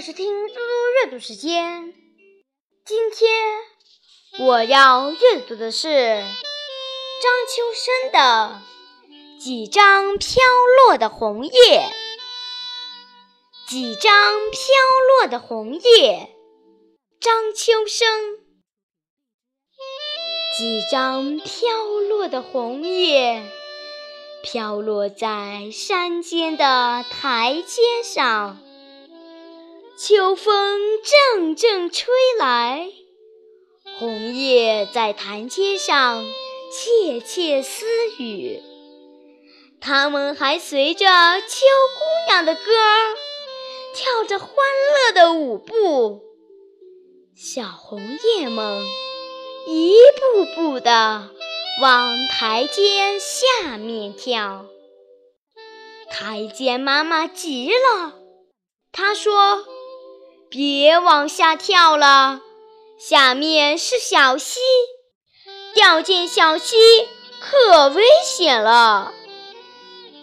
欢迎收听嘟嘟阅读时间。今天我要阅读的是张秋生的《几张飘落的红叶》。几张飘落的红叶，张秋生。几张飘落的红叶，飘落在山间的台阶上。秋风阵阵吹来，红叶在台阶上窃窃私语。它们还随着秋姑娘的歌儿，跳着欢乐的舞步。小红叶们一步步地往台阶下面跳。台阶妈妈急了，她说。别往下跳了，下面是小溪，掉进小溪可危险了。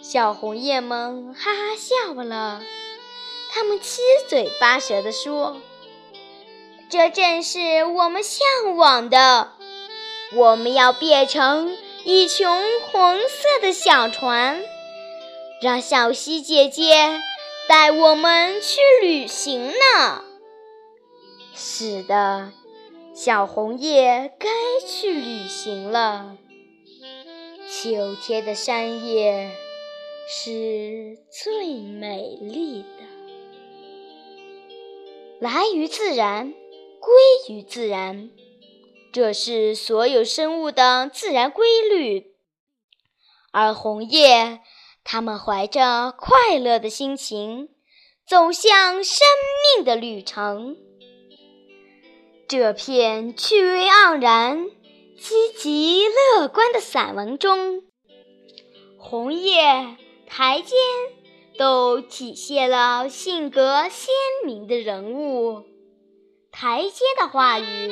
小红叶们哈哈笑了，他们七嘴八舌地说：“这正是我们向往的，我们要变成一群红色的小船，让小溪姐姐。”带我们去旅行呢。是的，小红叶该去旅行了。秋天的山叶是最美丽的。来于自然，归于自然，这是所有生物的自然规律。而红叶。他们怀着快乐的心情，走向生命的旅程。这篇趣味盎然、积极乐观的散文中，红叶、台阶都体现了性格鲜明的人物。台阶的话语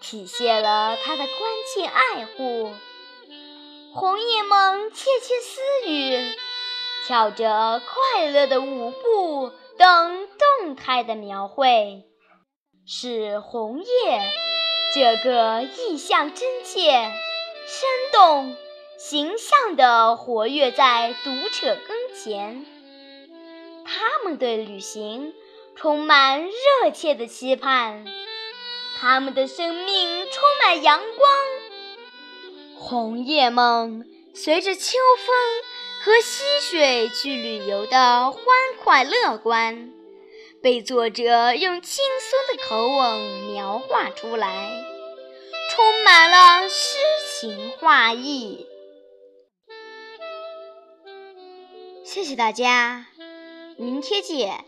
体现了他的关切爱护。红叶们窃窃私语，跳着快乐的舞步等动态的描绘，使红叶这个意象真切、生动、形象地活跃在读者跟前。他们对旅行充满热切的期盼，他们的生命充满阳光。红叶梦随着秋风和溪水去旅游的欢快乐观，被作者用轻松的口吻描画出来，充满了诗情画意。谢谢大家，明天见。